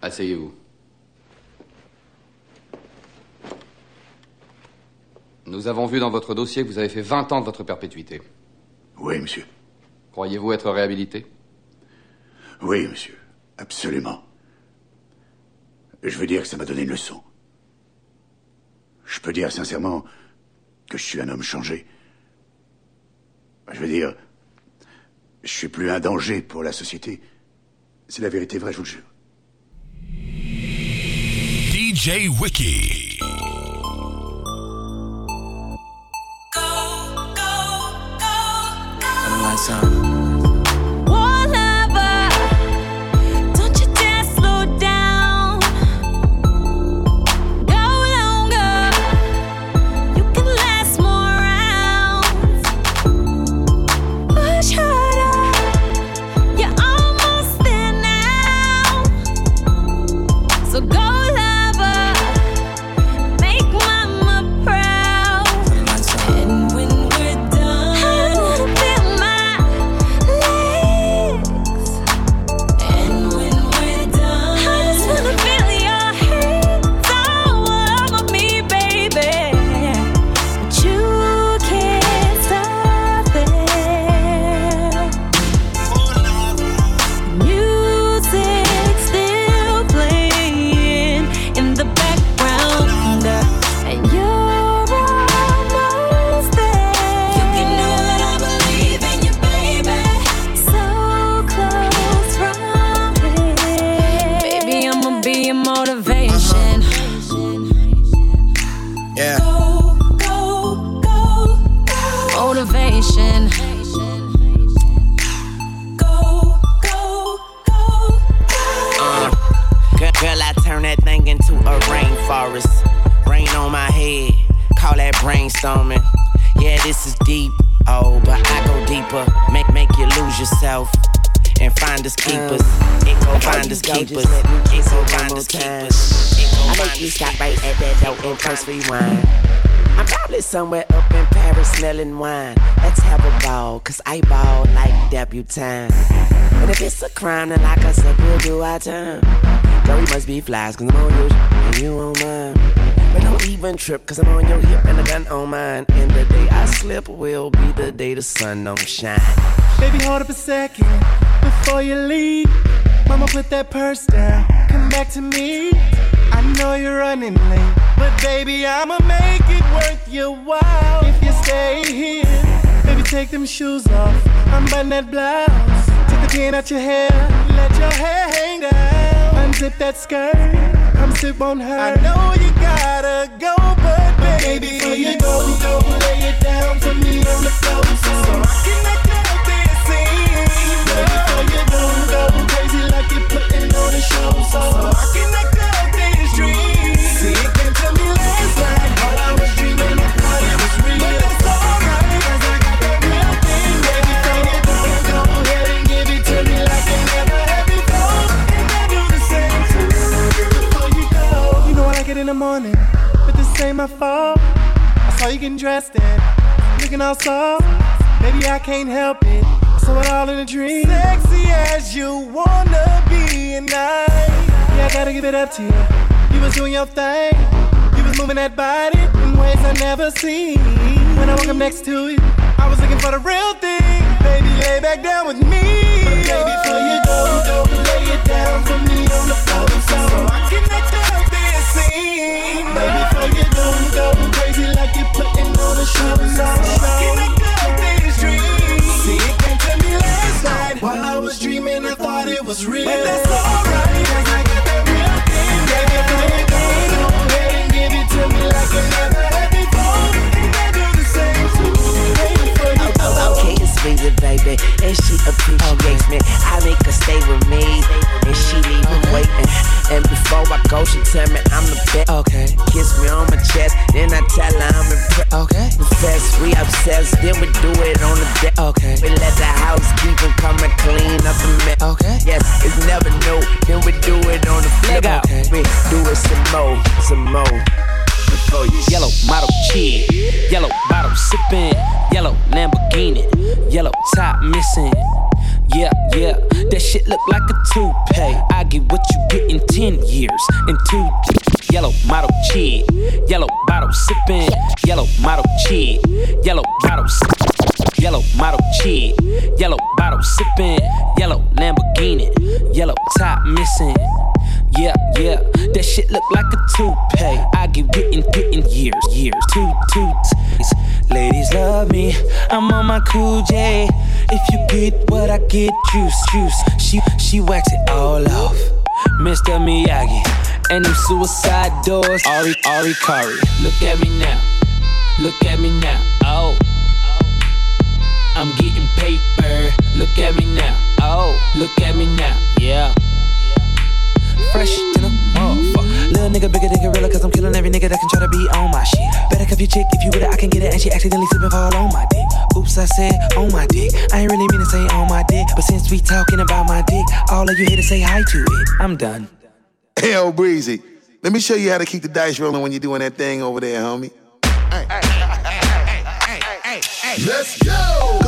Asseyez-vous. Nous avons vu dans votre dossier que vous avez fait 20 ans de votre perpétuité. Oui, monsieur. Croyez-vous être réhabilité? Oui, monsieur. Absolument. Je veux dire que ça m'a donné une leçon. Je peux dire sincèrement que je suis un homme changé. Je veux dire, je suis plus un danger pour la société. C'est la vérité vraie, je vous le jure. DJ Wiki. Um, lights on. somewhere up in cursive wine. I go deeper. Make make you lose yourself and finders keepers. Uh, finders keepers. I make you stop right at that door and press rewind. I'm probably somewhere up in Paris smelling wine. Let's have a ball, cause I ball like debutante. And if it's a crime, then like I said, we'll do our time. Girl, we must be flies, cause I'm on yours and you on mine. But don't even trip, cause I'm on your hip and a gun on mine. And the day I slip will be the day the sun don't shine. Baby, hold up a second before you leave. Mama, put that purse down. Come back to me. I know you're running late, but baby, I'ma make it worth your while if you stay here. Baby, take them shoes off. I'm Unbutton that blouse. Take the pin out your hair. Let your hair hang down. Unzip that skirt. Come sit on her. I know you gotta go, but baby, before you go, go lay it down for me on the floor so I can act out this scene. Before you go, go crazy like you're putting on a show so I can act in the morning, but this ain't my fault. I saw you getting dressed and looking all soft. Maybe I can't help it. I saw it all in a dream. Sexy as you wanna be, and I, yeah, I gotta give it up to you. You was doing your thing. You was moving that body in ways I never seen. When I woke up next to you, I was looking for the real thing. Baby, lay back down with me. But baby, before you go, go lay it down for me on the floor cool J. If you get what I get, juice, juice. She, she wax it all off. Mr. Miyagi, and them suicide doors. Ari, Ari, Kari. Look at me now, look at me now. Oh. I'm getting paper. Look at me now. Oh, look at me now. Yeah fresh to the motherfucker. Little nigga bigger than gorilla, cause I'm killing every nigga that can try to be on my shit. Better cuff your chick if you with it, I can get it, and she accidentally slip and fall on my dick. Oops, I said on my dick. I ain't really mean to say on my dick, but since we talking about my dick, all of you here to say hi to it. I'm done. Hell, Breezy. Let me show you how to keep the dice rolling when you're doing that thing over there, homie. Hey, hey, hey, Let's go!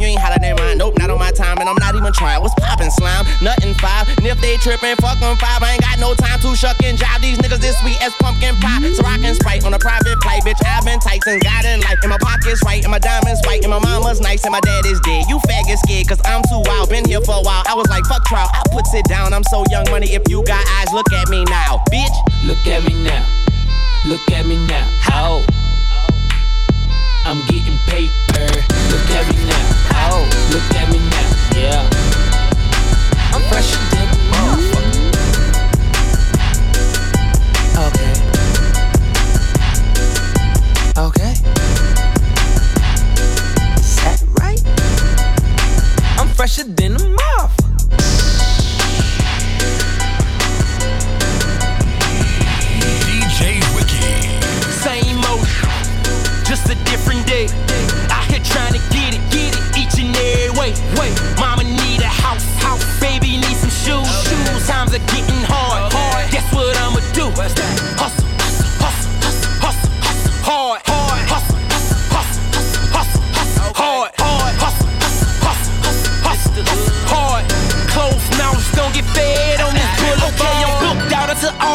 You ain't hotter than mine. Nope, not on my time. And I'm not even trying. What's poppin' slime? Nothing five. And if they trippin', fuck five. I ain't got no time to shuck and jive. These niggas this sweet as pumpkin pie. So I can sprite on a private flight, bitch. I've been tight since God in life. And my pockets right, and my diamonds white, and my mama's nice, and my dad is dead. You faggot scared, cause I'm too wild. Been here for a while. I was like, fuck trial. I put it down. I'm so young money. If you got eyes, look at me now, bitch. Look at me now. Look at me now. How? I'm getting paper. Look at me now. Look at me now. Yeah. I'm fresh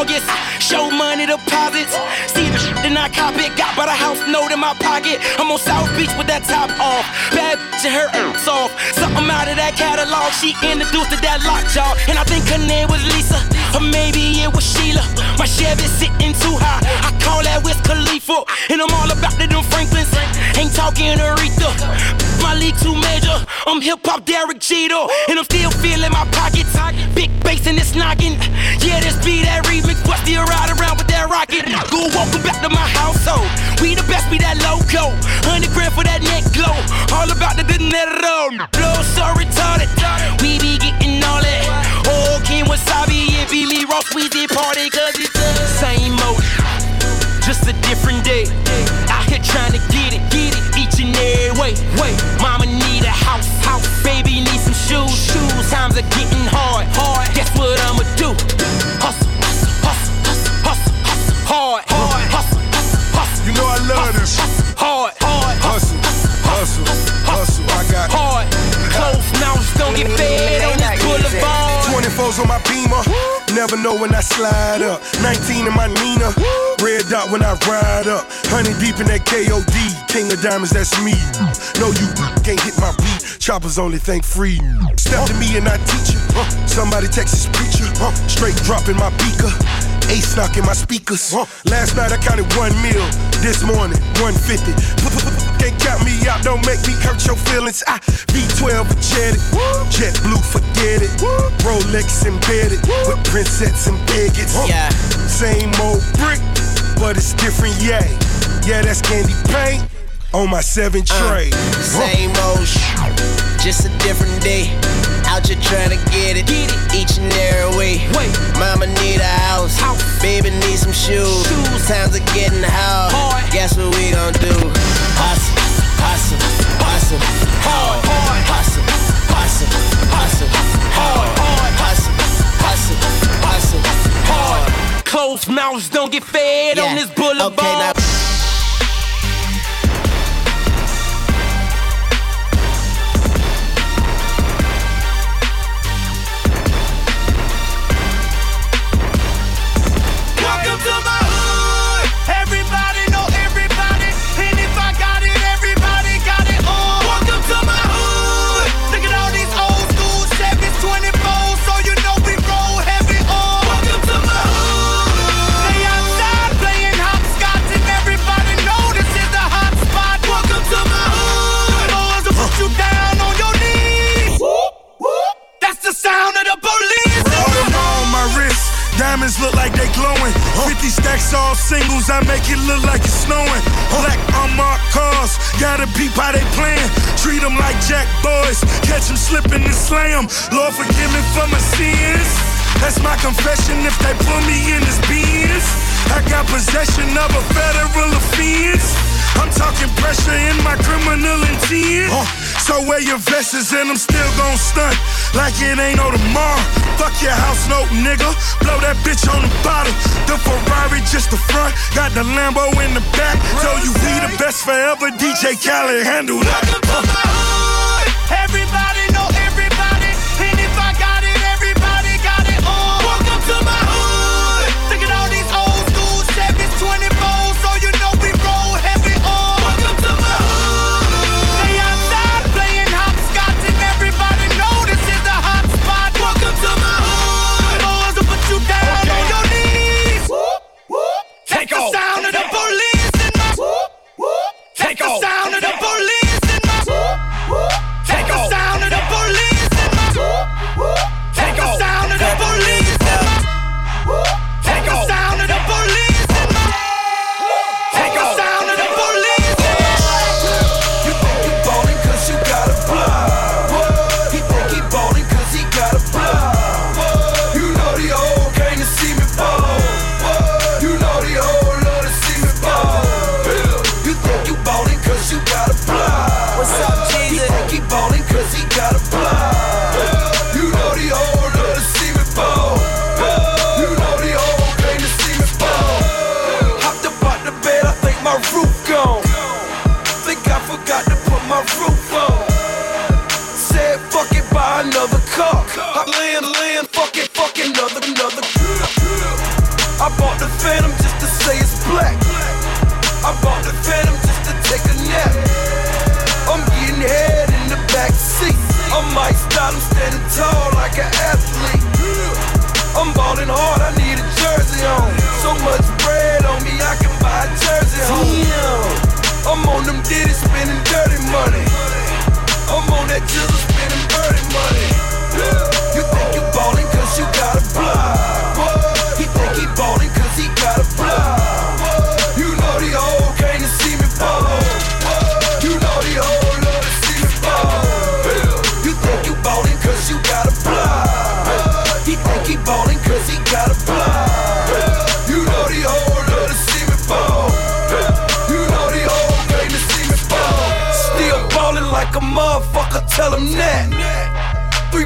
August. Show money deposits. See the shit and I cop it. Got by the house note in my pocket. I'm on South Beach with that top off. Bad bitch and her ass off. Something out of that catalog. She introduced to that lockjaw. And I think her name was Lisa. Or maybe it was Sheila. My Chevy sitting too high. I call that Wiz Khalifa. And I'm all about the them Franklins. Ain't talking Aretha. My league too major. I'm hip hop Derek Jeter. And I'm still feeling my pockets. Big bass in this noggin. Yeah, this be that remix. But still ride around with that rocket. Go welcome back to my household. We the best, be that logo all about the dinero. Blow so retarded. We be getting all that. Oh, King Wasabi, it be me, Ross Weezy party, cause it's the same old, Just a different day. Out here trying to get it, get it each and every way. Wait, mama need a house, house, baby need some shoes, shoes. Times are getting hard, hard. Guess what I'ma do? Hustle, hustle, hustle, hustle, hustle, hard, hard, hustle, hustle. You know I love this. Hustle, hard. On this boulevard. 24s on my beamer. Never know when I slide up. 19 in my Nina. Red dot when I ride up. Honey deep in that KOD. King of diamonds, that's me. No, you can't hit my beat. Choppers only think free. Step to me and I teach you. Somebody Texas preacher. Straight dropping my beaker. Ace knocking my speakers. Last night I counted one meal. This morning, 150. Can't count me out, don't make me hurt your feelings. I V12 jetted. Jet blue, forget it. Rolex embedded with princess and bigots. Yeah. Same old brick, but it's different, yeah. Yeah, that's candy paint on my seven uh, tray. Same old shit, just a different day. Out here trying to get it, get it each and every way. Wait. Mama need a house, House. baby need some shoes. Shoes. Times are getting hard. Hard. Guess what we gon' do? Hustle, hustle, hustle, hard. Hard. Hustle, hustle, hustle, hard. Hustle, hustle, hustle, hard. Closed mouths don't get fed on Yeah. this boulevard. Okay, now. Diamonds look like they glowing. 50 stacks all singles, I make it look like it's snowing. Black unmarked cars, gotta peep how they playing. Treat them like jack boys, catch them slipping and slam. Lord forgive me for my sins. That's my confession if they put me in this beans. I got possession of a federal offense. I'm talking pressure in my criminal intent. So wear your vests and I'm still gon' stunt like it ain't no tomorrow. Fuck your house no nigga. Blow that bitch on the bottom. The Ferrari just the front, got the Lambo in the back. So you we the best forever. DJ Khaled handle that.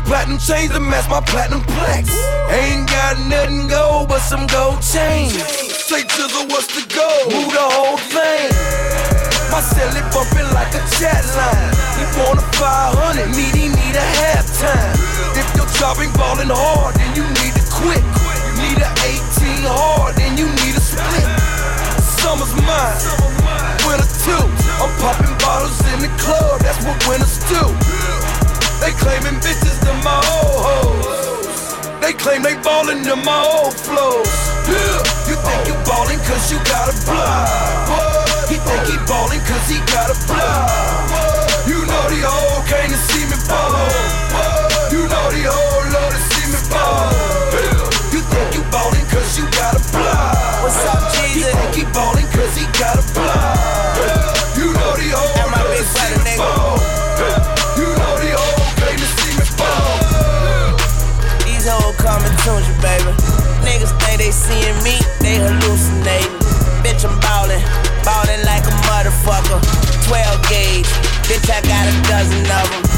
Platinum chains to match my platinum plaques. Ain't got nothing gold but some gold chains. Say to the what's the goal? Move the whole thing. My celly bumping like a chat line. He want a 500, need he need a halftime. If your job ain't ballin' hard, then you quick. You need an 18 hard, then you need a split. Summer's mine, winter too. I'm popping bottles in the club, that's what winners do. They claiming bitches to my old hoes. They claim they ballin' to my old flows. Yeah. You think you ballin' cause you got a block. He think he ballin' cause he got a block. You know the hoe came to see me ball. You know the hoe love to see me ball. You think you ballin' cause you got a block. What's up, He think he ballin' cause he got a block. They seeing me, they hallucinating. Bitch, I'm ballin', ballin' like a motherfucker. 12 gauge, bitch, I got a dozen of them.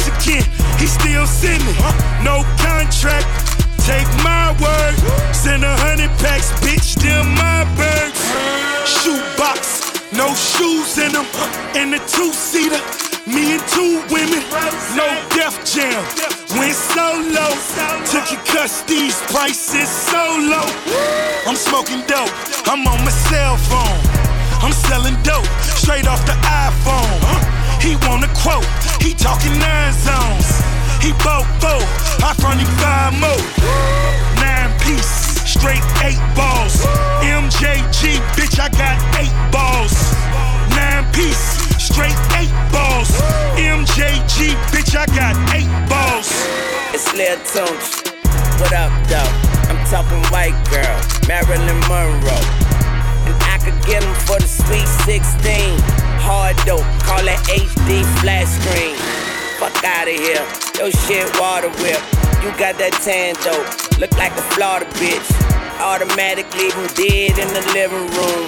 Mexican, he still sending. No contract, take my word. Send a hundred packs, bitch, them my birds. Shoebox, no shoes in them. In the two seater, me and two women. No Def Jam, went solo. Took your custodies, prices so low. I'm smoking dope, I'm on my cell phone. I'm selling dope straight off the iPhone. He want a quote, he talking nine zones. He bought four, I front him five more. Nine piece, straight eight balls. MJG, bitch, I got eight balls. Nine piece, straight eight balls. MJG, bitch, I got eight balls. It's Lil Tunechi. What up, though? I'm talking white girl, Marilyn Monroe. And I could get 'em for the sweet 16. Hard dope, call it HD flat screen. Fuck out of here, your shit water whip. You got that tan dope, look like a Florida bitch. Automatic, leave 'em dead in the living room.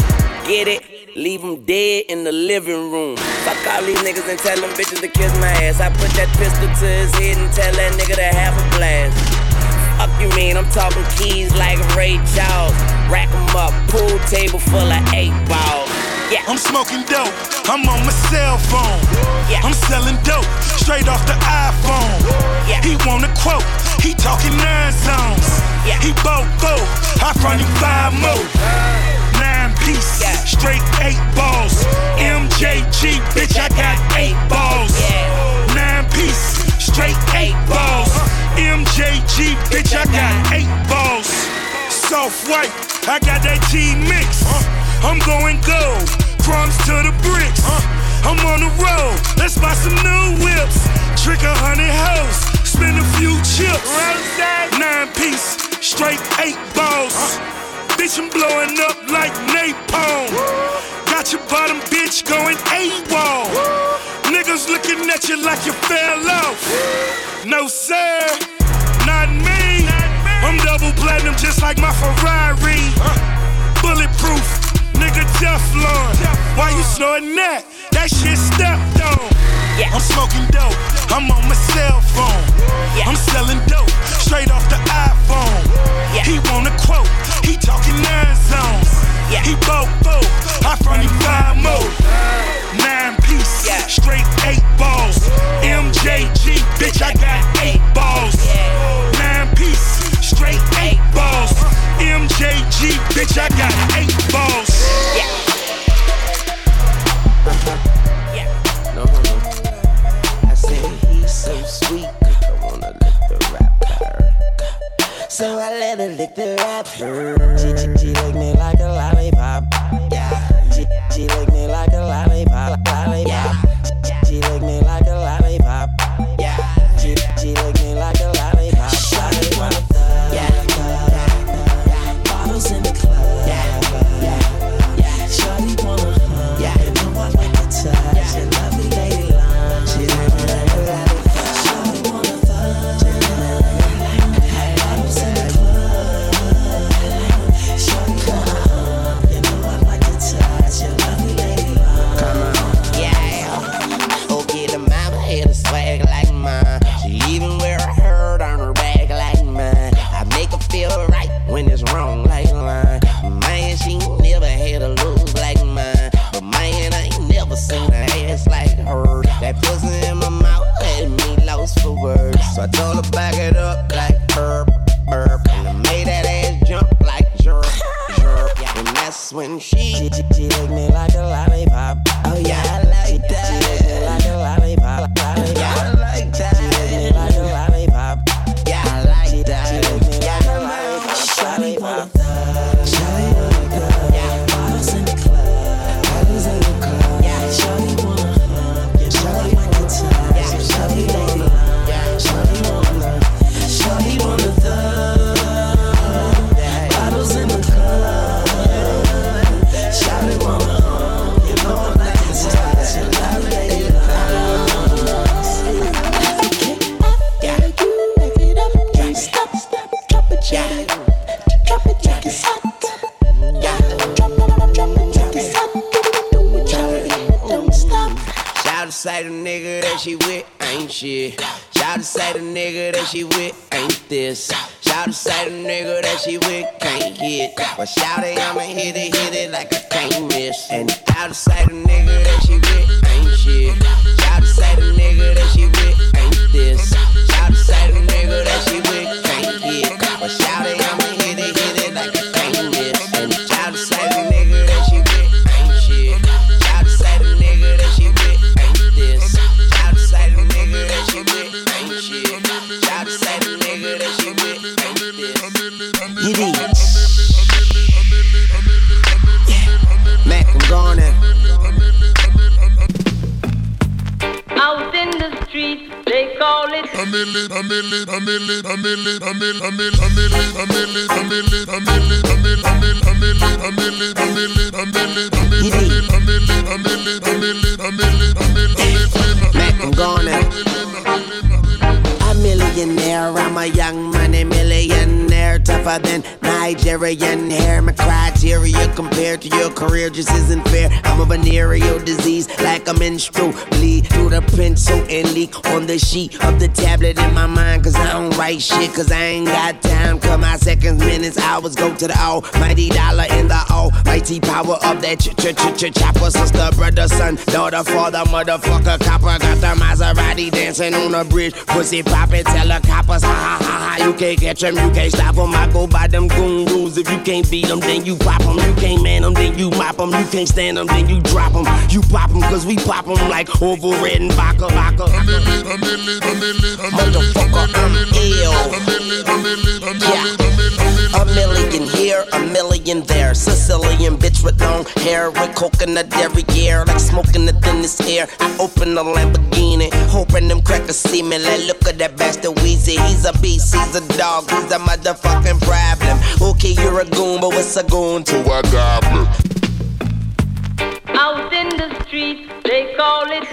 Get it? Leave 'em dead in the living room. Fuck all these niggas and tell them bitches to kiss my ass. I put that pistol to his head and tell that nigga to have a blast. Fuck you mean? I'm talking keys like Ray Charles. Rack 'em up, pool table full of eight balls. Yeah. I'm smoking dope. I'm on my cell phone. Yeah. I'm selling dope straight off the iPhone. Yeah. He want a quote. He talking nine zones. Yeah. He bought four. I front him five more. Nine piece. Yeah. Straight eight balls. MJG, bitch, I got eight balls. Yeah. Nine piece. Straight eight balls. MJG, bitch, I got eight balls. Soft white, I got that G mix. Uh-huh. I'm going gold, crumbs to the bricks. Uh, I'm on the road, let's buy some new whips. Trick a hundred hoes, spend a few chips. Nine piece, straight eight balls. Uh. Bitch, I'm blowing up like napalm. Got your bottom bitch going AWOL. Niggas looking at you like you fell off. No, sir, not me. I'm double platinum just like my Ferrari. Uh. Bulletproof, nigga Teflon. Why you snorting that? That shit stepped on. Yeah. I'm smoking dope. I'm on my cell phone. Yeah. I'm selling dope straight off the iPhone. Yeah. He want a quote. He talking nine zones. Yeah. He four. I front him five more. Nine piece. Yeah. Straight eight balls. MJG, bitch, I got eight balls. Nine piece. Straight eight balls. MJG, bitch, I got eight balls. Yeah. Yeah. No, no, no. I said he's so sweet. I wanna lick the rapper. So I let her lick the rapper. She, she, she lick me like a lollipop. Yeah. She, she lick me like a lollipop. Lollipop. She, millionaire, I'm a young money millionaire, tougher than Nigerian hair. My criteria compared to your career just isn't fair. I'm a venereal disease, like a menstrual bleed through the pencil and leak on the sheet of the tablet in my mind. Cause I don't write shit, cause I ain't got time. Cause my seconds, minutes, hours go to the almighty dollar in the almighty power of that ch ch ch ch chopper. Sister, brother, son, daughter, father, motherfucker, copper. Got the Maserati dancing on the bridge. Pussy poppin', tell the coppers, ha ha ha ha. You can't catch them, you can't stop them. I go by them goon rules. If you can't beat them, then you pop them. You can't man them, then you mop them. You can't stand them, then you drop them. You pop them, cause we pop them like Orville Redenbacher, vodka. Motherfucker, I'm ill. Yeah. A million here, a million there. Sicilian bitch with long hair, with coconut derriere, like smoking the thinnest air. I open the Lamborghini, hoping them crackers see me. Like, look at that bastard Weezy. He's a beast, he's a dog, he's a motherfucking problem. Okay, you're a goon, but what's a goon to a goblin? Out in the streets, they call it.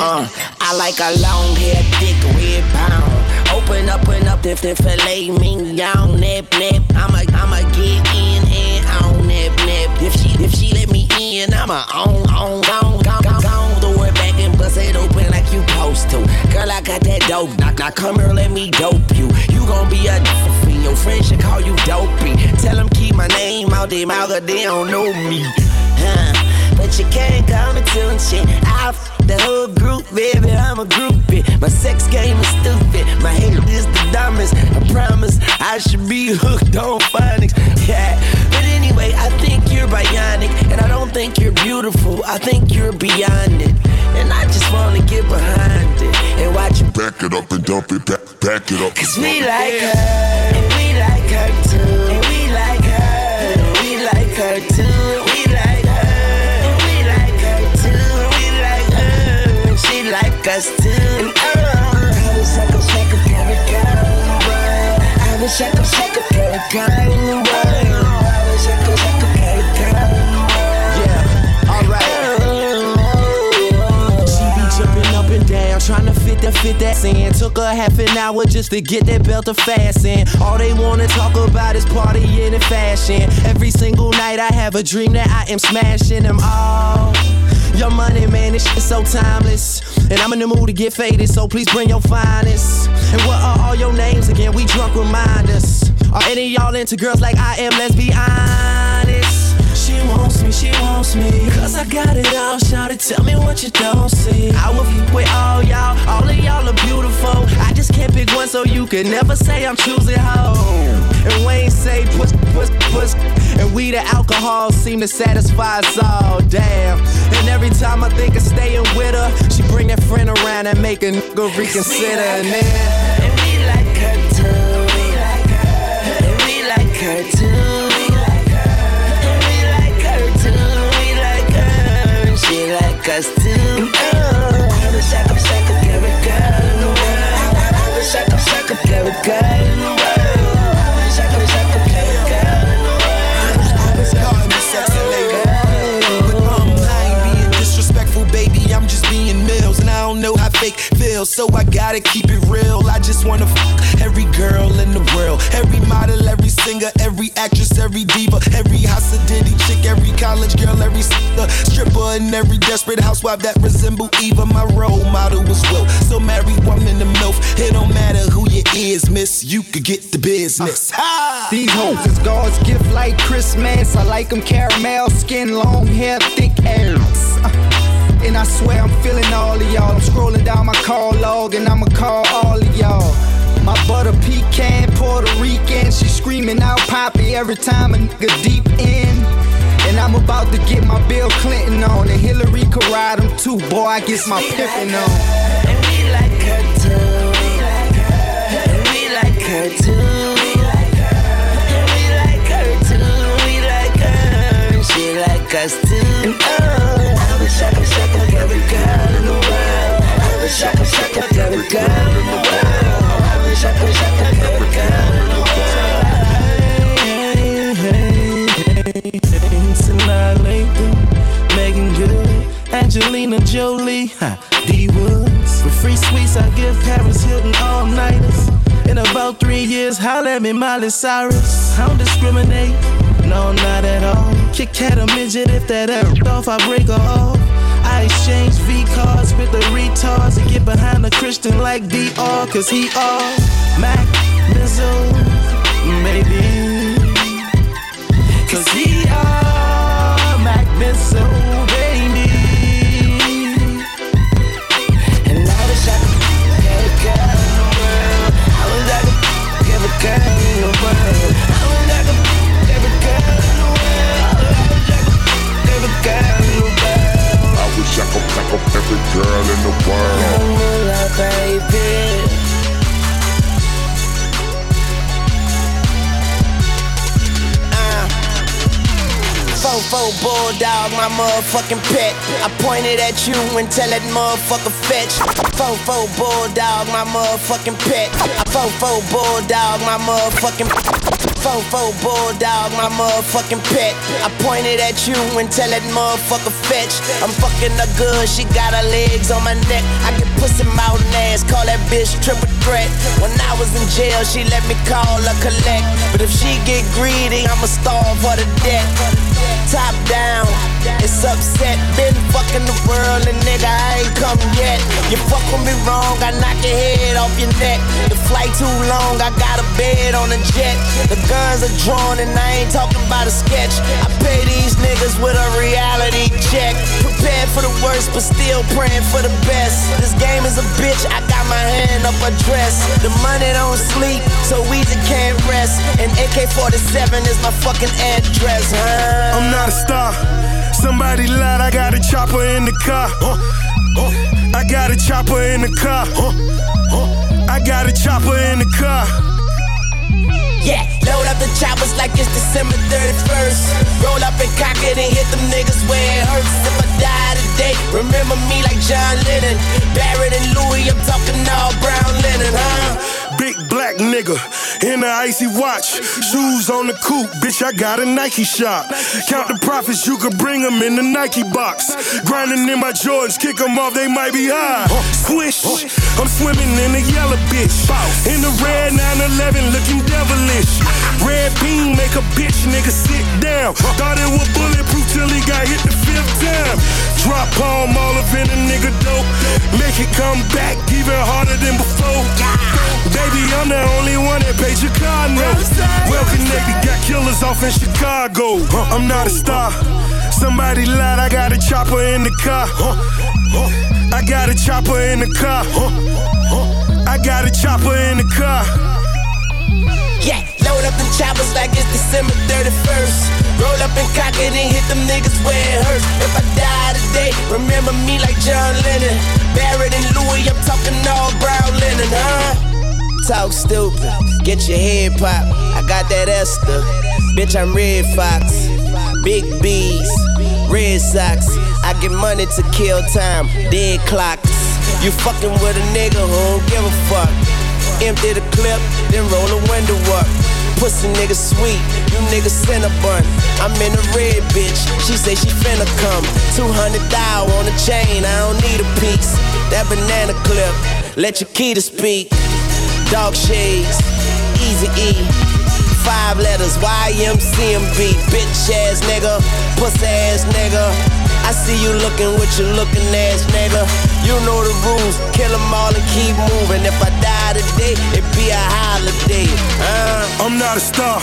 Uh, I like a long hair, thick red pound. Open up and up if the filet mignon, nip nip. I'ma I'ma get in and on nip nip. If she if she let me in, I'ma on on on on on on. Throw it back and bust it open like you supposed to. Girl, I got that dope. Now, now come here, let me dope you. You gon' be a for free. Your friends should call you dopey. Tell them keep my name out their mouth, 'cause they don't know me. Huh. But you can't come into and shit. I f- the whole group, baby. I'm a groupie. My sex game is stupid. My hate is the dumbest. I promise I should be hooked on phonics. Yeah. But anyway, I think you're bionic. And I don't think you're beautiful. I think you're beyond it. And I just wanna get behind it and watch you Back it up and dump it, back, back it up. Cause we like her, and we like her too. And we like her, and we like her too. Like her, and we like her too. We like her, and she like us too. And oh, I wish I could shake a carry girl. I wish I could shake a carry girl. Fit that in. Took her half an hour just to get that belt to fasten. All they wanna talk about is partying and fashion. Every single night I have a dream that I am smashing them all. Your money, man, this shit so timeless. And I'm in the mood to get faded, so please bring your finest. And what are all your names again? We drunk reminders. Are any y'all into girls like I am? Let's be honest. She wants me, she wants me. Cause I got it all, shout it, tell me what you don't see. I will f with all y'all, all of y'all are beautiful. I just can't pick one, so you can never say I'm choosing home. And Wayne say push, push, push. And we the alcohol seem to satisfy us all, damn. And every time I think of staying with her, she bring that friend around and make a nigga reconsider. And then, And we like her too. We like her. And we like her too. Shake so I gotta keep it real. I just wanna fuck every girl in the world, every model, every singer, every actress, every diva, every house ditty chick, every college girl, every sister, stripper, and every desperate housewife that resemble Eva. My role model was Wilt, so marry woman to MILF. It don't matter who you is, miss, you could get the business. Ha! These hoes is God's gift like Christmas. I like them caramel skin, long hair, thick ass. And I swear I'm feeling all of y'all. I'm scrolling down my call log and I'ma call all of y'all. My butter pecan, Puerto Rican, she screaming out Poppy every time a nigga deep in. And I'm about to get my Bill Clinton on, and Hillary could ride him too. Boy, I get my pimpin' on. And we like her too. And we like her too. And we like her too. We like her. She like us too. Every girl in the world. I wish I could suck up every girl in the world. I wish I could suck up every girl in the Sanaa Lathan, Meagan Good, Angelina Jolie, ha, D Woods. With free sweets, I give Paris Hilton all nighters. In about three years, holla at me, Miley Cyrus. I don't discriminate, no, not at all. Kick cat a midget if that ever off, I break her off. Exchange V cards with the retards and get behind a Christian like DR, cause he all Mac, Mizzo, maybe. Cause he all Mac Mizzo, motherfucking pet. I pointed at you and tell that motherfucker fetch. Fofo bulldog, my motherfucking pet. I fofo bulldog, my motherfucking. Fofo bulldog, my motherfucking pet. I pointed at you and tell that motherfucker fetch. I'm fucking her good, she got her legs on my neck. I pussy mouth ass, call that bitch triple threat. When I was in jail, she let me call her collect. But if she get greedy, I'ma starve her to death. Top down, it's upset. Been fucking the world and nigga, I ain't come yet. You fuck with me wrong, I knock your head off your neck. The flight too long, I got a bed on a jet. The guns are drawn and I ain't talking about a sketch. I pay these niggas with a reality check. Prepared for the worst, but still praying for the best. This game is a bitch, I got my hand up a dress. The money don't sleep, so we just can't rest. And AK 47 is my fucking address, huh? I'm not a star. Somebody lied, I got a chopper in the car. I got a chopper in the car. I got a chopper in the car. Yeah, load up the choppers like it's December 31st. Roll up and cock it and hit them niggas where it hurts. If I die today, remember me like John Lennon. Barrett and Louis, I'm talking all brown linen, huh? Big black nigga in a icy watch. Shoes on the coupe, bitch, I got a Nike shop. Count the profits, you can bring them in the Nike box. Grinding in my Jordans, kick them off, they might be high. Swish, I'm swimming in the yellow bitch. In the red 911, looking devilish. Red beam, make a bitch nigga sit down. Thought it was bulletproof till he got hit the fifth time. Drop palm all up in a nigga dope. Make it come back even harder than before. Baby, I'm the only one that paid note. Well connected, got killers off in Chicago. I'm not a star. Somebody lied, I got a chopper in the car. I got a chopper in the car. I got a chopper in the car. Load up the choppers like it's December 31st. Roll up and cock it and hit them niggas where it hurts. If I die today, remember me like John Lennon. Barrett and Louis, I'm talking all brown linen, huh? Talk stupid, get your head pop. I got that Esther, bitch, I'm Redd Foxx. Big B's, Red Sox. I get money to kill time, dead clocks. You fucking with a nigga who don't give a fuck. Empty the clip, then roll the window up. Pussy nigga sweet, you niggas bun. I'm in a red bitch, she say she finna come. 200 thou on the chain, I don't need a piece. That banana clip, Let your key to speak. Dog shades, easy E. Five letters, YMCMB. Bitch ass nigga, pussy ass nigga. I see you looking with your looking ass nigga. You know the rules, kill them all and keep moving. If I die today, it be a holiday. Uh. I'm not a star.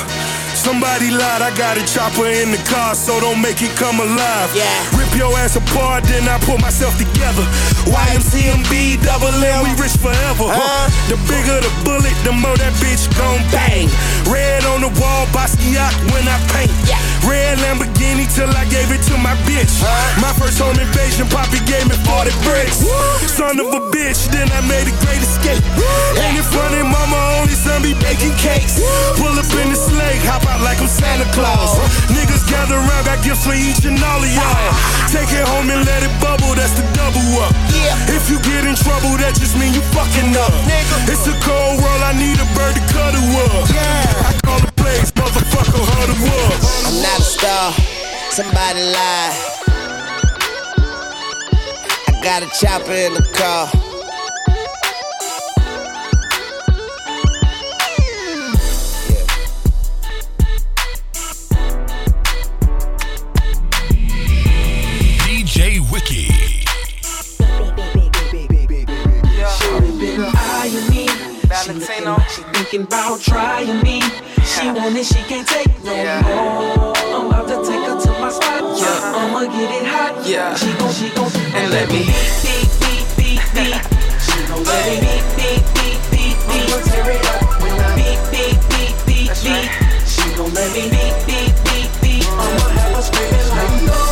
Somebody lied, I got a chopper in the car, so don't make it come alive. Yeah. Rip your ass apart, then I put myself together. YMCMB, double M, we rich forever. Huh? The bigger the bullet, the more that bitch gon' bang. Red on the wall, Basquiat when I paint. Yeah. Red Lamborghini till I gave it to my bitch. My first home invasion, Poppy gave me 40 bricks. Son of a bitch, then I made a great escape. Ain't it funny, mama only son be baking cakes. Pull Santa Claus. Niggas gather around, got gifts for each and all of y'all. Take it home and let it bubble, that's the double up. If you get in trouble, that just mean you fucking up. It's a cold world, I need a bird to cuddle up. I call the place, motherfucker, huddle up. I'm not a star, somebody lied. I got a chopper in the car. Thinking about trying me. She want it, she can't take no more. I'm about to take her to my spot. Yeah. I'ma get it hot. Yeah. She gon' she gon' and let me beat beat beat beat beat. She gon' let me beat beat beat beat beat. I'ma tear it up when I beat beat beat beat beat. She gon' let me beat beat beat beat. I'ma have her screaming like go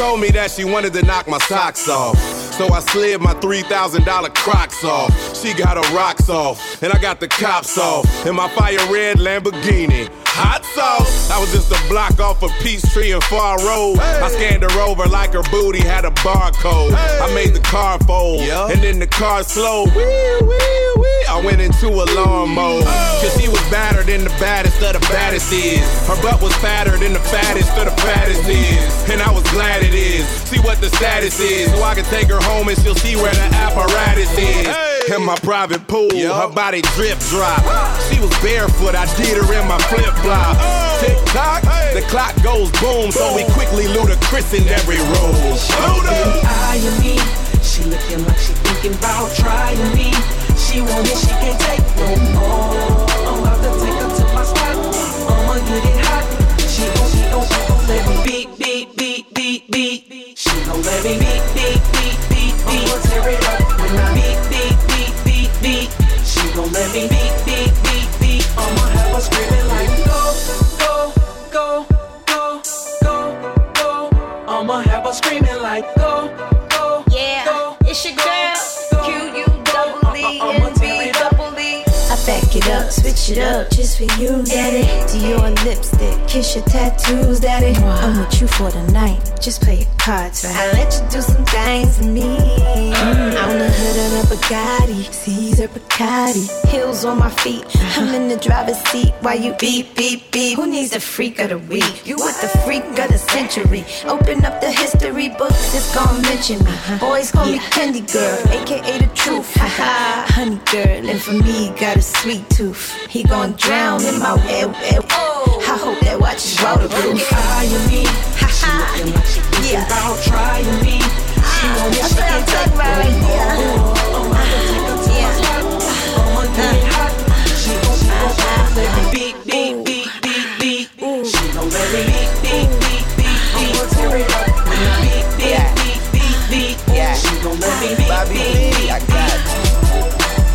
told me that she wanted to knock my socks off. So I slid my $3,000 crocs off. She got her rocks off, and I got the cops off. In my fire red Lamborghini. Hot sauce. I was just a block off of Peachtree and Far Road. I scanned her over like her booty had a barcode. I made the car fold, and then the car slowed. Wee, wee, wee. I went into alarm mode. Cause she was badder than the baddest of the baddest is. Her butt was fatter than the fattest of the fattest is. And I was glad it is. See what the status is. So I can take her home and she'll see where the apparatus is. In my private pool, her body drip drop. She was barefoot, I did her in my flip flop. Oh. Tick tock, the clock goes boom, so we quickly Chris in every room. Shawty eyeing me. She looking like she thinking about trying me. She want it, she can't take no more. I'm about to take her to my spot. I'ma get it hot. She gon', she gon', she gon' let me beat, beat, beat, beat, beat. She gon' let me beat, beat, beat, beat, beat. I'ma tear it up beat, beat, it up, switch it up just for you, daddy. Dior lipstick, kiss your tattoos, daddy. I'm with you for the night, just play your cards right. I let you do some things to me. Mm, on the hood of a Bugatti, Caesar Bacardi, heels on my feet. Uh-huh. I'm in the driver's seat while you beep beep beep. Who needs the freak of the week? You with the freak of the century. Open up the history books, it's gonna mention me. Uh-huh. Boys call me Candy Girl, aka the truth. Haha, honey girl, and for me, got a sweet tooth. He gon' drown in my well, well. I hope that watch is waterproof. eyeing me. She looking like she thinking Yeah. about trying me. She want it, That's she what I'm can't talking take about no right more. there. I'm about to take her to my spot. I'ma get it hot. She gon', she gon', she gon' let me beat, beat, beat, beat, beat. She gon' let me beat, beat, beat, beat, beat. I'ma tear it up when I beat, beat, beat, beat, beat. Yeah. She gon' let me beat, Bobby beat, B, I got you.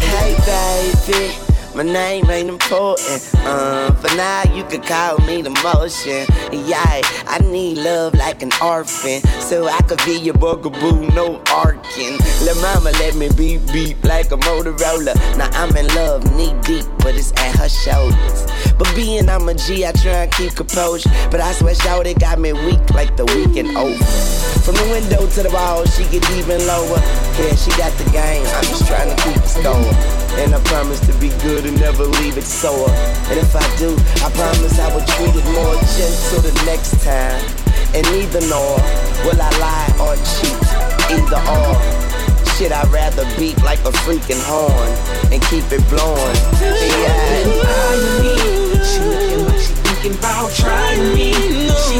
Hey, baby. My name ain't important. Uh, for now, you could call me the motion. Yeah, I need love like an orphan. So I could be your bugaboo, no arcing. La mama let me beep beep like a Motorola. Now I'm in love, knee deep, but it's at her shoulders. But being I'm a G, I try and keep composure. But I swear, Shawty got me weak like the weekend over. From the window to the wall, she get even lower. Yeah, she got the game. I'm just trying to keep the score. And I promise to be good never leave it sore. And if I do, I promise I will treat it more gentle the next time. And neither nor will I lie or cheat, either or. Shit, I'd rather beat like a freaking horn and keep it blowing. Yeah. She looking like she thinking about trying me. She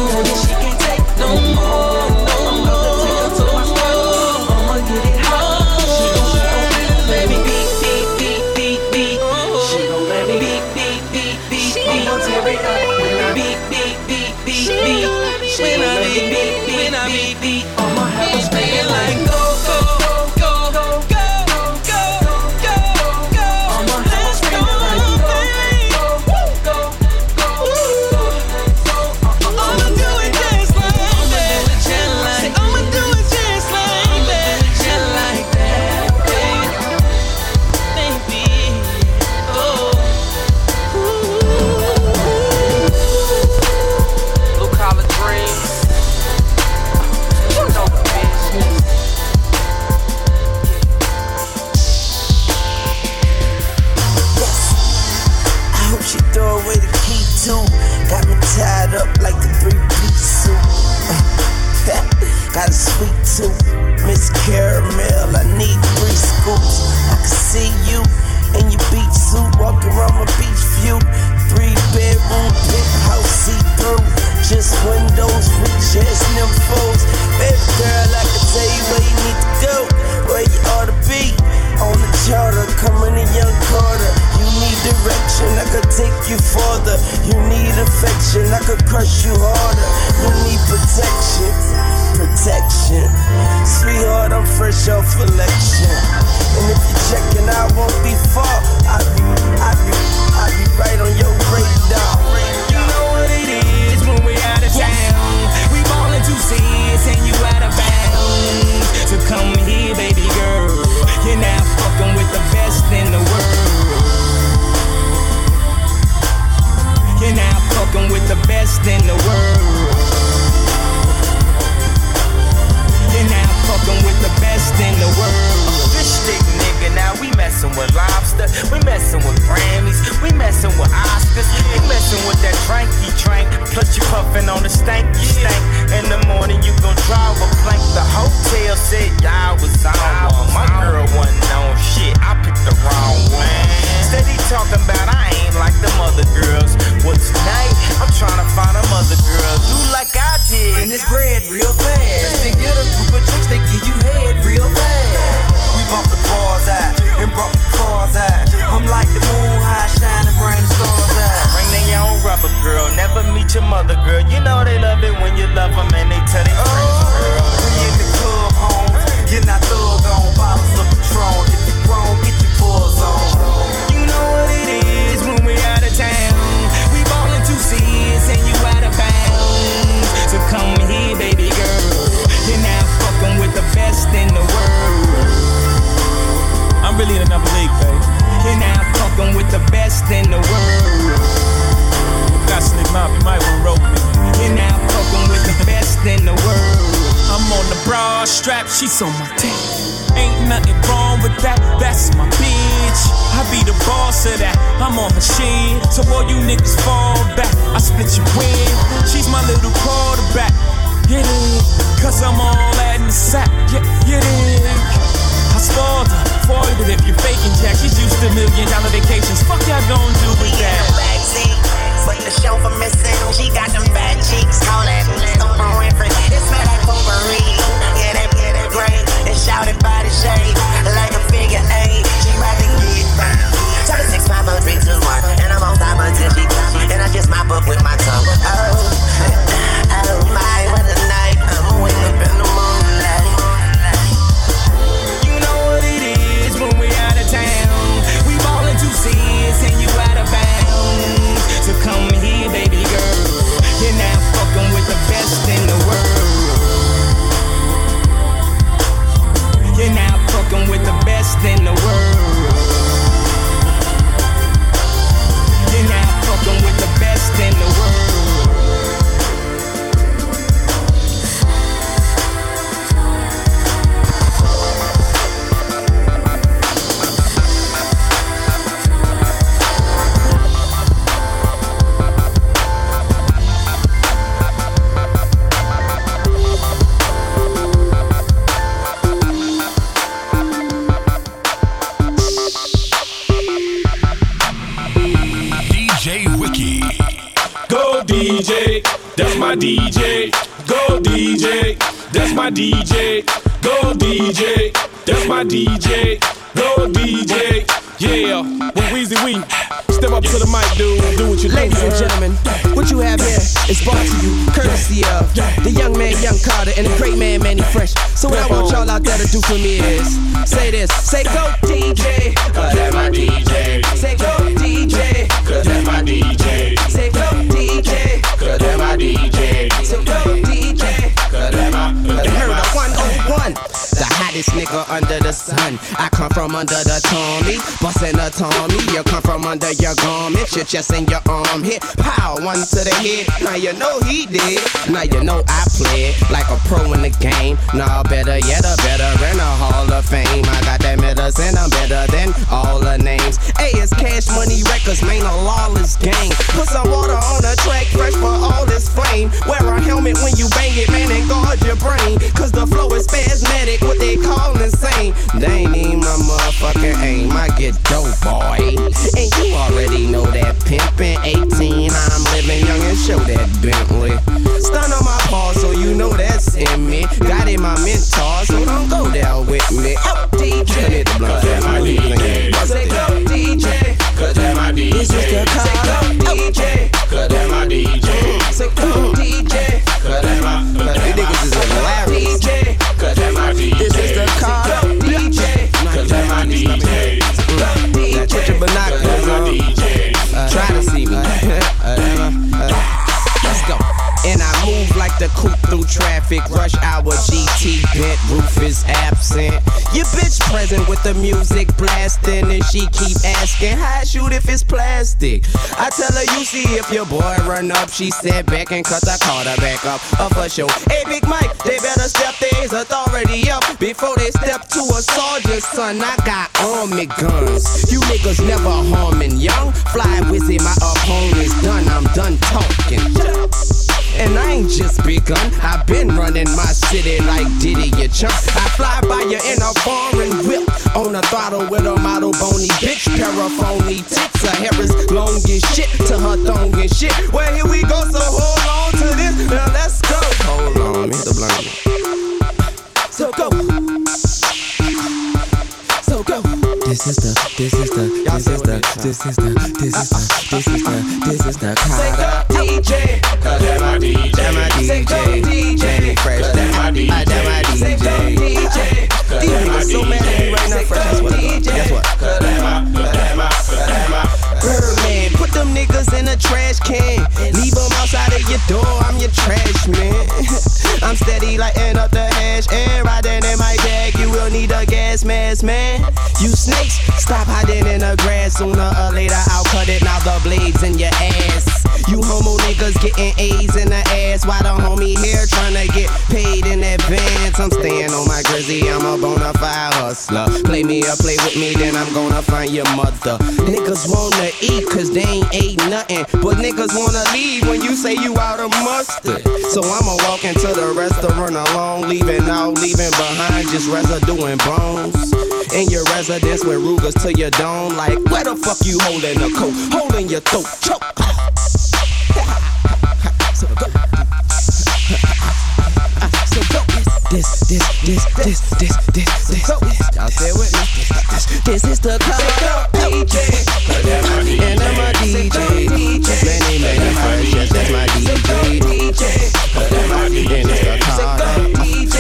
direction. I could take you farther. You need affection. I could crush you harder. You need protection. I don't do for me is. Say this, say go under the sun. I come from under the Tommy, bustin' a Tommy. You come from under your garment, your chest and your arm hit. Pow, one to the head. Now you know he did. Now you know I played like a pro in the game. Nah, better yet, a veteran, a Hall of Fame. I got that medicine, I'm better than all the names. A is Cash Money Records, man, a lawless gang. Put some water on the track, fresh for all this flame. Wear a helmet when you bang it, man, and guard your brain. Cause the flow is spasmodic, what they call insane. They ain't even my motherfucking aim. I get dope, boy. And you already know that pimpin' 18. I'm living young and show that Bentley. Stun on my paw, so you know that's in me. Got in my mentor, so don't go down with me. Oh, up DJ, blunt. That's my DJ. Say go DJ, cause that's my DJ. This is the car. Say go DJ, oh. cause that's my DJ. Say go DJ, cause that's my. These niggas is hilarious. This is the car. DJ, cause that's my DJ. Like the coupe through traffic. Rush hour GT bent, roof is absent. Your bitch present with the music blasting, and she keep asking how shoot if it's plastic. I tell her you see if your boy run up. She said back and cut the Carter back up. Up for show. Hey Big Mike, they better step their authority up before they step to a soldier. Son, I got army guns. You niggas never harming young. Fly Weezy, my opponent's done. I'm done talking. And I ain't just begun. I've been running my city like Diddy, you chump. I fly by you in a foreign whip. On a throttle with a model bony bitch. Paraphony tits. Her hair is long as shit to her thong and shit. Well, here we go, so hold on to this. Now let's go. Hold on, hit the blunt. So go. Go. This is the, this is the, this is the, this is the, this is the, this is the, this is the Carter. DJ, cause that's my DJ. That's my DJ. DJ, fresh. That's my DJ. That's my DJ. DJ. These niggas so mad at me right now, fresh. Guess what? Guess what? Birdman, put them niggas in a trash can. Leave them outside of your door. I'm your trash man. I'm steady lighting up the hash and riding in my bag. Will need a gas mask, man. You snakes, stop hiding in the grass. Sooner or later, I'll cut it. Now the blades in your ass. You homo niggas getting A's in the ass. Why the homie here trying to get paid in advance? I'm staying on my grizzy. I'm a bona fide hustler. Play me or play with me, then I'm gonna find your mother. Niggas wanna eat cause they ain't ate nothing. But niggas wanna leave when you say you out of mustard. So I'ma walk into the restaurant alone, leaving out, leaving behind just residue and bones. In your residence with Rugers to your dome, like where the fuck you holding the coat? Holding your throat, choke. So go. So go. This, this, this, this, this, this, this, this. Y'all stay with me. This, this is the Carter DJ. And I'm a DJ. Many, many yes, that's my DJ. DJ. And it's the Carter DJ.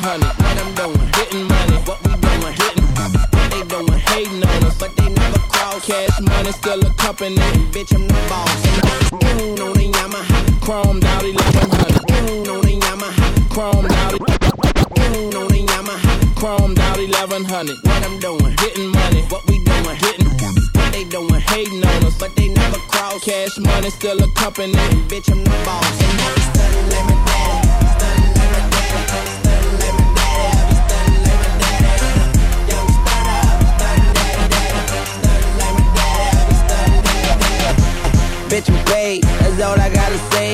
100. What I'm doing, getting money. What we doing, getting. What they doing, hating on us, but they never cross. Cash money, still a company. Bitch, I'm the boss. Goon on a Yamaha, Chrome out 1100. Goon on a Yamaha, Chrome out. Goon on a Yamaha, chromed out 1100. What I'm doing, getting money. What we doing, getting. What they doing, hating on us, but they never cross. Cash money, still a company. Bitch, I'm the boss. Study, let me daddy. Study, let me daddy.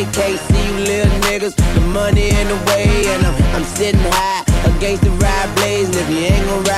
See you little niggas. The money in the way, and I'm, I'm sitting high against the ride blaze. And if you ain't gonna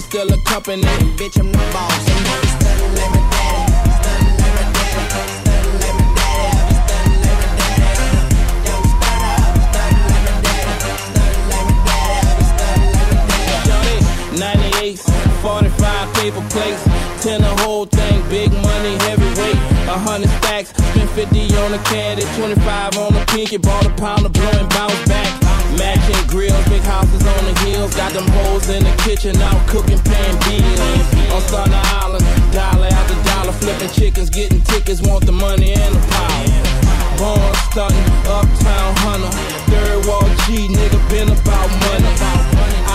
Money still a company. Bitch, I'm the boss. And stunning like my daddy. Like my daddy. Like my daddy. I be stunning like my daddy. Like my daddy. Like my daddy. I be stunning like my daddy. Johnny 98, 45 paper plates. 10 the whole thing, big money, heavyweight. A hundred stacks, spent 50 on the caddy, 25 on the pinky, bought a pound of blow and bounce back. Matching grills, big houses on the hills, got them hoes in the kitchen, out cooking, paying bills. On Thunder Island, dollar after dollar, flipping chickens, getting tickets, want the money and the power. Born stunting, uptown hunter, Third Ward G, nigga been about money.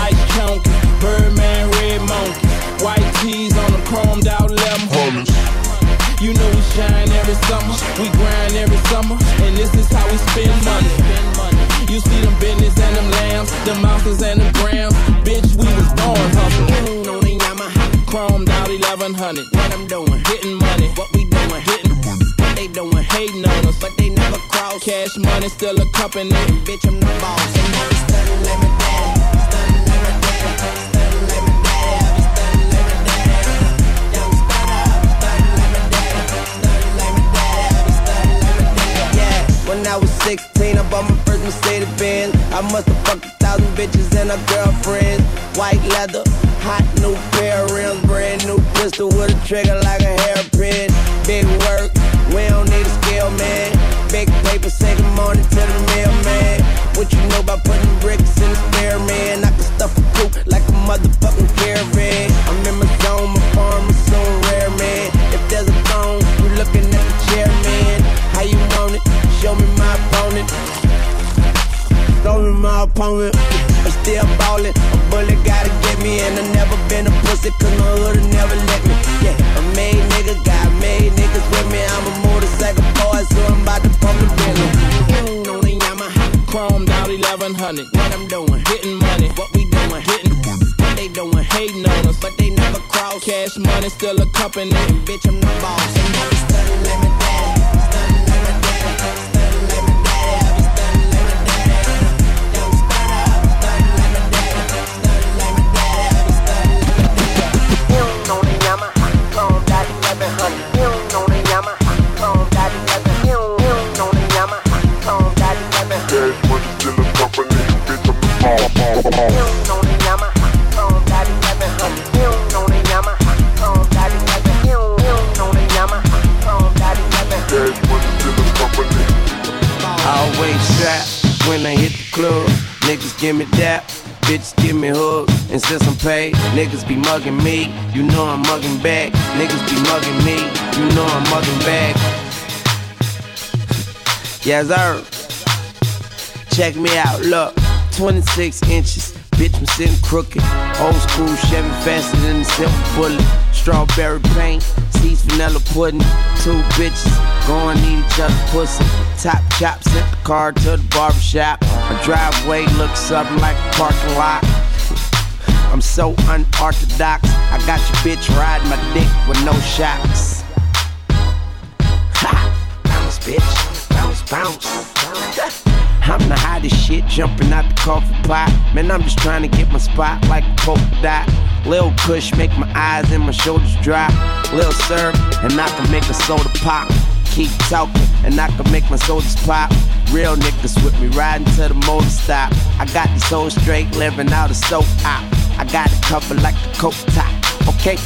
Ice chunky, Birdman, red monkey, white tees on the chromed out lemon. You know we shine every summer, we grind every summer, and this is how we spend money. You see them business and them lambs, them mountains and them grams. Bitch, we was born hustling. On the Yamaha, chromed out 1100. What I'm doing, hitting money. What we doing, hitting what they doing, hating on us, but they never cross. Cash money still a company. Bitch, I'm the boss. And now we when I was 16, I bought my first Mercedes Benz. I must have fucked a thousand bitches and a girlfriend. White leather, hot new pair of rims, brand new pistol with a trigger like a hairpin. Big work, we don't need a scale, man. Big paper, say good morning to the mailman. What you know about putting bricks in the spare, man? I can stuff a coupe like a motherfucking caravan. My opponent. I'm still ballin'. A bullet gotta get me, and I never been a pussy, cause my hood never let me. Yeah, a made nigga got made niggas with me. I'm a motorcycle boy, so I'm about to pump the Bentley. Mm, on the Yamaha, chromed out 1100. What I'm doing, hitting money. What we doing, hitting what they doing, hating on us, but they never cross. Cash money still a company. Bitch, I'm the boss. And now we stunning like niggas gimme that Bitches gimme hook and system pay Niggas be mugging me. You know I'm mugging back. Niggas be mugging me. You know I'm mugging back. Yes, sir. Check me out, look. 26 inches. Bitch, I'm sitting crooked. Old school Chevy faster than the silver bullet. Strawberry paint, seeds vanilla pudding. Two bitches going eat each other pussy. Top chop sent the car to the barbershop. My driveway looks something like a parking lot. I'm so unorthodox. I got your bitch riding my dick with no shocks. Ha! Bounce, bitch. Bounce, bounce. I'm the hottest shit jumping out the coffee pot. Man, I'm just trying to get my spot like a polka dot. Lil Kush make my eyes and my shoulders drop. Lil Syrup, and I can make a soda pop. Keep talking, and I can make my sodas pop. Real niggas with me riding to the motor stop. I got these hoes straight living out of soap op. I got it covered like a coke top. Okay.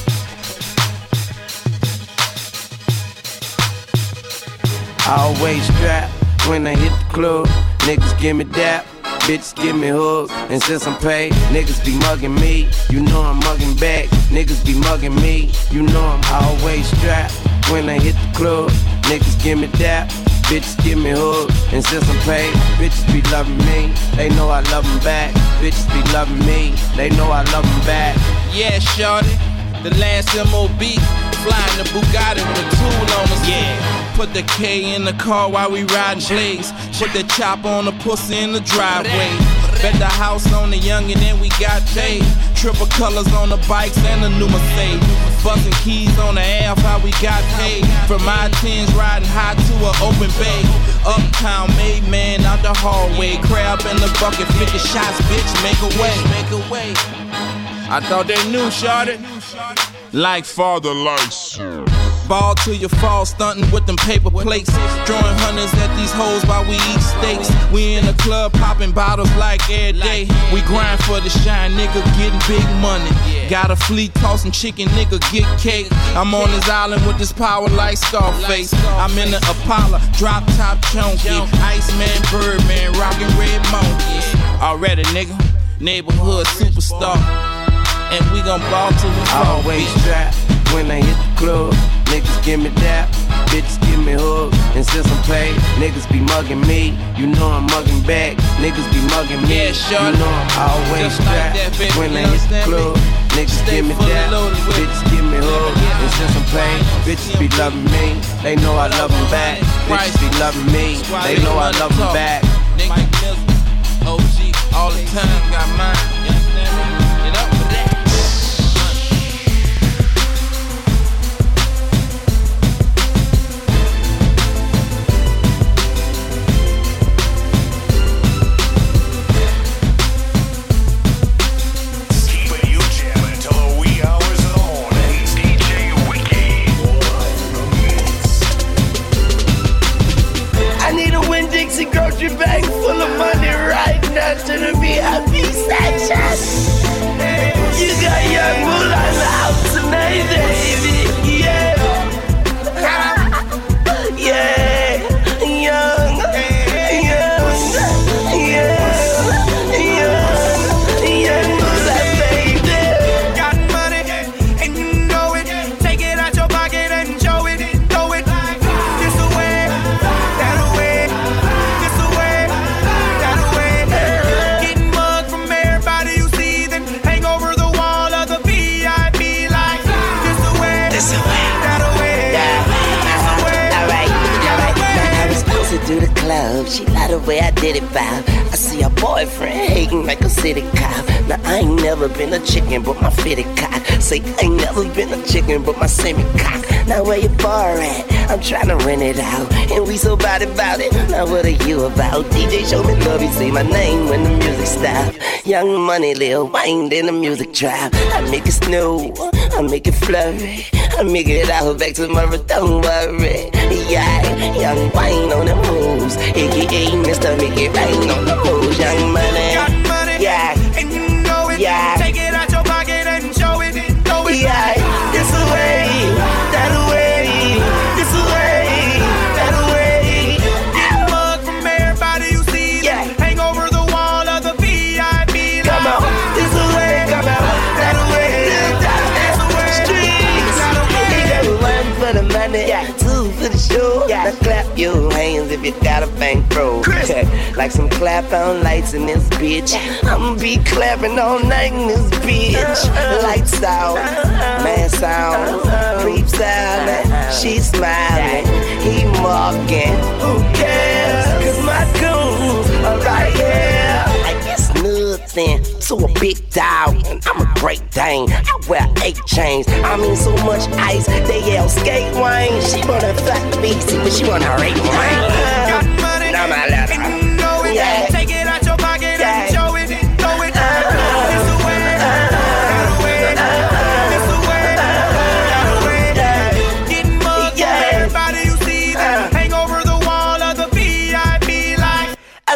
Always strapped when I hit the club. Niggas give me dap, bitches give me hugs. And since I'm paid, niggas be mugging me. You know I'm mugging back. Niggas be mugging me. You know I'm always strapped when I hit the club. Niggas give me dap, bitches give me hugs. And since I'm paid, bitches be loving me. They know I love them back. Bitches be loving me. They know I love them back. Yeah, shorty, the last MOB, flying the Bugatti with a tool on us. Yeah. Put the K in the car while we riding blaze. Put the chop on the pussy in the driveway. Bet the house on the young and then we got paid. Triple colors on the bikes and the new Mercedes. Buzzing keys on the air, how we we got paid. From my tens riding high to an open bay. Uptown made man out the hallway. Crab in the bucket, 50 shots, bitch, make a way. Make a way. I thought they knew, shorty. Like father, like son. Ball till you fall, stunting with them paper plates. Drawing hundreds at these hoes while we eat steaks. We in the club popping bottles like every day. We grind for the shine, nigga, getting big money. Got a fleet tossing chicken, nigga, get cake. I'm on this island with this power like Scarface. I'm in the Apollo, drop top chunky. Iceman, Birdman, rockin' red monkey. Already, nigga, neighborhood superstar. And we gon' ball till we fall. Always strapped when I hit the club. Niggas give me that, bitches give me hugs. And since I'm paid, niggas be mugging me. You know I'm mugging back. Niggas be mugging me. Yeah, sure. You know I'm always like strapped that, when I hit the club. Niggas Stay give me that, bitches give me hugs. And since I'm paid, bitches be loving me. They know I love them back. Bitches be loving me. They know I love them back. Mike OG, all the time, got mine. Club. She love the way I did it, vibe. I see her boyfriend hating like a city cop. Now I ain't never been a chicken, but my fitted cock. Say I ain't never been a chicken, but my semi cock. Now where your bar at? I'm trying to rent it out, and we so bad about it. Now what are you about? DJ show me love, you say my name when the music stop. Young money, Lil Wayne, then the music drop. I make it snow, I make it flurry, make it out back to tomorrow. Don't worry, yeah. Young Wayne on the moves, aka Mr. Make It Rain on the moves. Young money, Got money yeah, and you know it. Yeah. For the. Now clap your hands if you got a bankroll. like some clap on lights in this bitch. I'ma be clapping all night in this bitch. Uh-huh. Lights out, uh-huh. man sound, uh-huh. creeps out. She smiling, he mocking. Who cares? Nothing to a big dog, and I'm a great Dane. I wear eight chains. I mean so much ice, they yell skate wine. She wanna fuck me, but she wanna rape money Now my letter.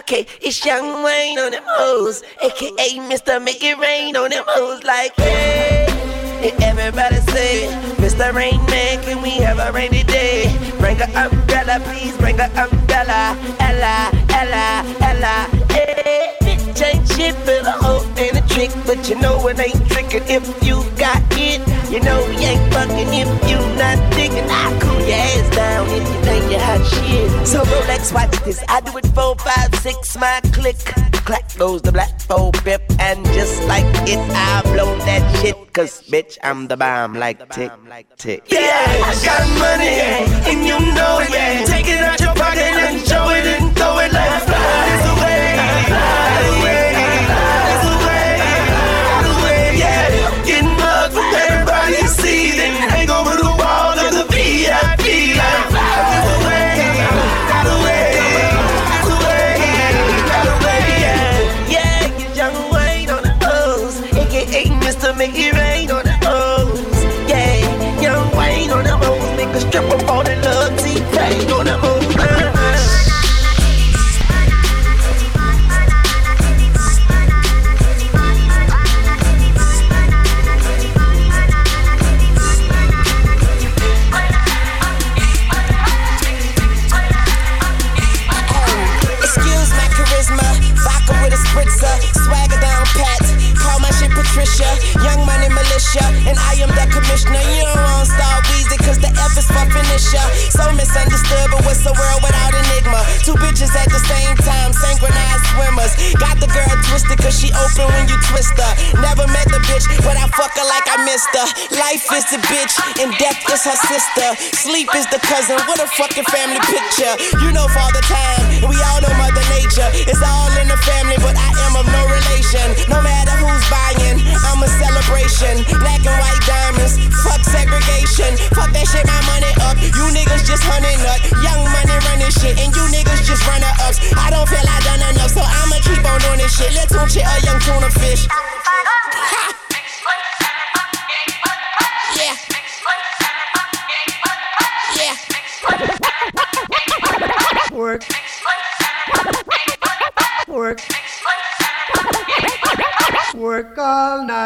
Okay, it's Young Wayne on them hoes, aka Mr. Make It Rain on them hoes. Like, hey, and everybody say, Mr. Rain Man, can we have a rainy day? Bring a umbrella, please bring a umbrella. Ella, Ella, Ella, hey. Bitch ain't shit, but a hoe ain't a trick. But you know it ain't tricking if you got it. You know you ain't fucking if you So Rolex, watch this. I do it four, five, six, my click. Clack goes the black four pip, and just like it, I blow that shit. Cause bitch, I'm the bomb like tick, like tick. Yeah, I got money and you know it. yeah. Take it out your pocket and show it and throw it like. This away, that away, this away, that away. Yeah, getting Young money militia, and I am the commissioner. You don't want star Weezy, cause the F is for finisher. So misunderstood, but what's the world without enigma? Two bitches at the same time, synchronized swimmers. Got the girl twisted, cause she open when you twist her. Never met the bitch, but I fuck her like I missed her. Life is the bitch, and death is her sister. Sleep is the cousin, what a fucking family picture. You know Father Time, and we all know Mother Nature. It's all in the family, but I am of no relation. No matter who's buying, I'm a celebration. Black and white diamonds, fuck segregation. Fuck that shit, my money up. You niggas just hunting up. Young money running shit, and you niggas just runner ups. I don't feel I done enough, so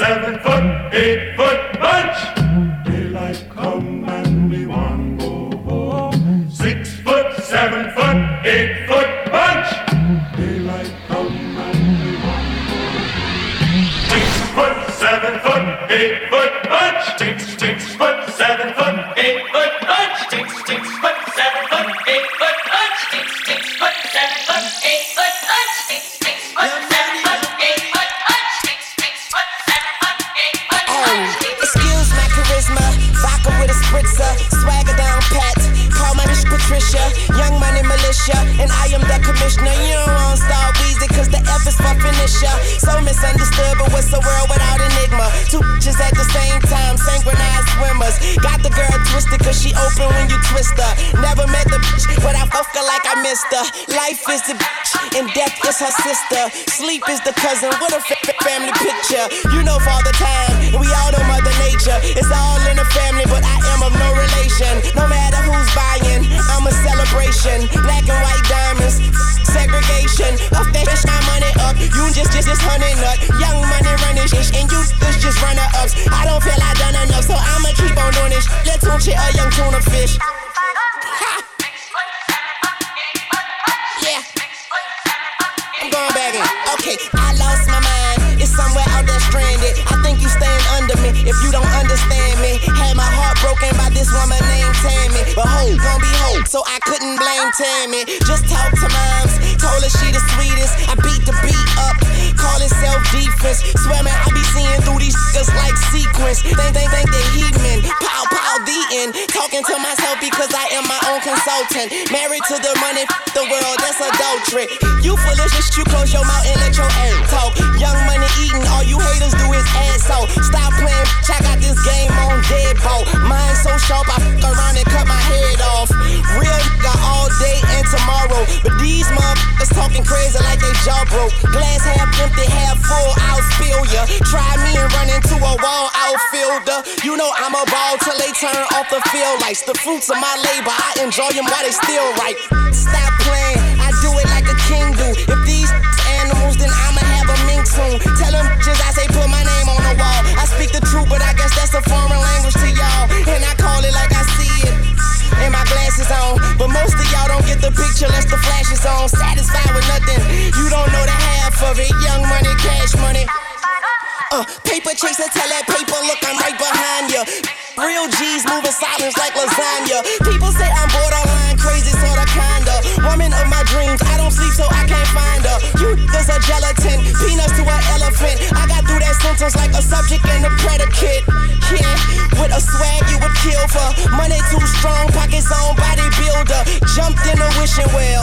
Seven foot, eight foot bunch. Daylight come and we want go home. Six foot, seven foot, eight foot bunch. Daylight come and we want go home. Six foot, seven foot, eight foot bunch. Am the. You don't want star Weezy cause the F is for finisher. So misunderstood, but what's the world without enigma? Two bitches at the same time. Synchronized swimmers. Got the girl twisted cause she open when you twist her. Never met the bitch, but I fuck her like I missed her. Life is the bitch, and death is her sister. Sleep is the cousin. What a fa- fa- family picture. You know Father Time, and we all know Mother Nature. It's all in the family, but I am of no relation. No matter who's buying, I'm a celebration. Black and white diamonds, segregation. Off that bitch, my money up. You just, just, just honey nut. Tammy. Just talk to moms, told her she the sweetest. I beat the beat up, call it self defense. Man, I be seeing through these niggas like sequence. Think, think, think they heathen. Pow, pow, the end. Talking to myself because I am my own consultant. Married to the money, the world, that's adultery. You foolish, shit, you close your mouth and let your ass talk. Young money eating, all you haters do is ass out. Stop playing, I got this game on deadbolt. Mine so sharp, I fuck around and cut my head talking crazy like they jaw broke. Glass half empty, half full, I'll spill ya. Try me and run into a wall outfielder. You know I'm a ball till they turn off the field lights. The fruits of my labor, I enjoy them while they still right. Stop playing, I do it like a king do. If these animals, then I'ma have a mink soon. Tell them just I say put my name on the wall. I speak the truth, but I guess that's a foreign language to glasses on, but most of y'all don't get the picture unless the flash is on. Satisfied with nothing, you don't know the half of it. Young money, cash money. Uh, paper chaser, tell that paper, look, I'm right behind ya. Real G's moving silence like lasagna. People say I'm borderline crazy, sorta kinda. Woman of my dreams, I don't sleep so I can't find her. You niggas are gelatin, peanuts to an elephant. Sentence like a subject and a predicate. Yeah, with a swag you would kill for. Money too strong, pockets on bodybuilder. Jumped in a wishing well.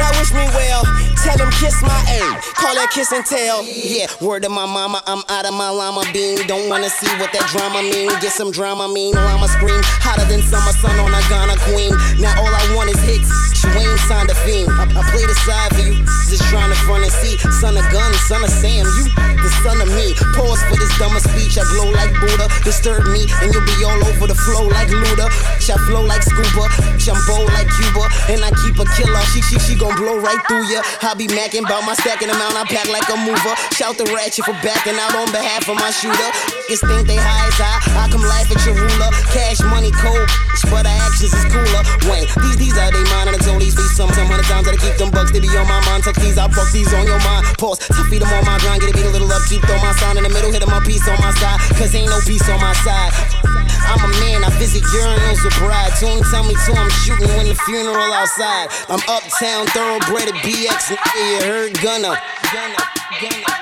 Now wish me well. Tell him kiss my ass. Call that kiss and tell. Yeah, word to my mama, I'm out of my llama bean. Don't wanna see what that drama mean. Get some drama mean, I'ma scream hotter than summer sun on a Ghana queen. Now all I want is hits. You ain't signed a fiend. I, I play the side for you, just trying to front and see. Son of gun, son of Sam, you the son of me. Pause for this dumber speech. I glow like Buddha. disturb me, and you'll be all over the flow like Luda. I flow like scuba, jumbo like Cuba, and I keep a killer. She she she gon' blow right through ya. I be macking about my stacking amount, I pack like a mover. Shout the ratchet for backing out on behalf of my shooter. Niggas think they high as I, I come laugh at your ruler. Cash money cold, but our actions is cooler. Wayne, these these are they mine, these feet some some hundred times that I keep them bucks. They be on my mind. Tuck these, I fuck these on your mind. Pause, to feed them on my grind, get it beat a little up, keep throw my sign in the middle, hit them my piece on my side, cause ain't no peace on my side. I'm a man, I visit urinals with bride. Tune tell me to I'm shooting when the funeral outside. I'm uptown, thoroughbred at BX, you heard Gunna. Gunna, Gunna.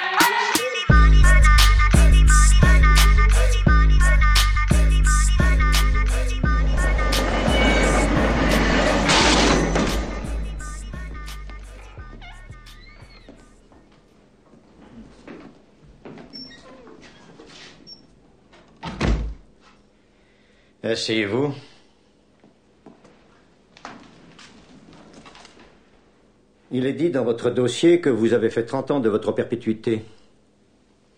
Asseyez-vous. Il est dit dans votre dossier que vous avez fait 30 ans de votre perpétuité.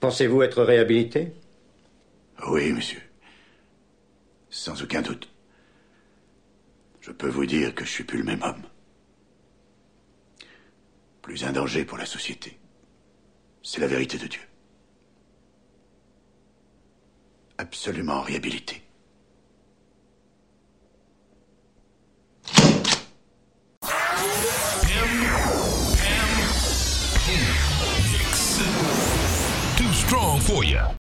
Pensez-vous être réhabilité? Oui, monsieur. Sans aucun doute. Je peux vous dire que je suis plus le même homme. Plus un danger pour la société. C'est la vérité de Dieu. Absolument réhabilité. Apoia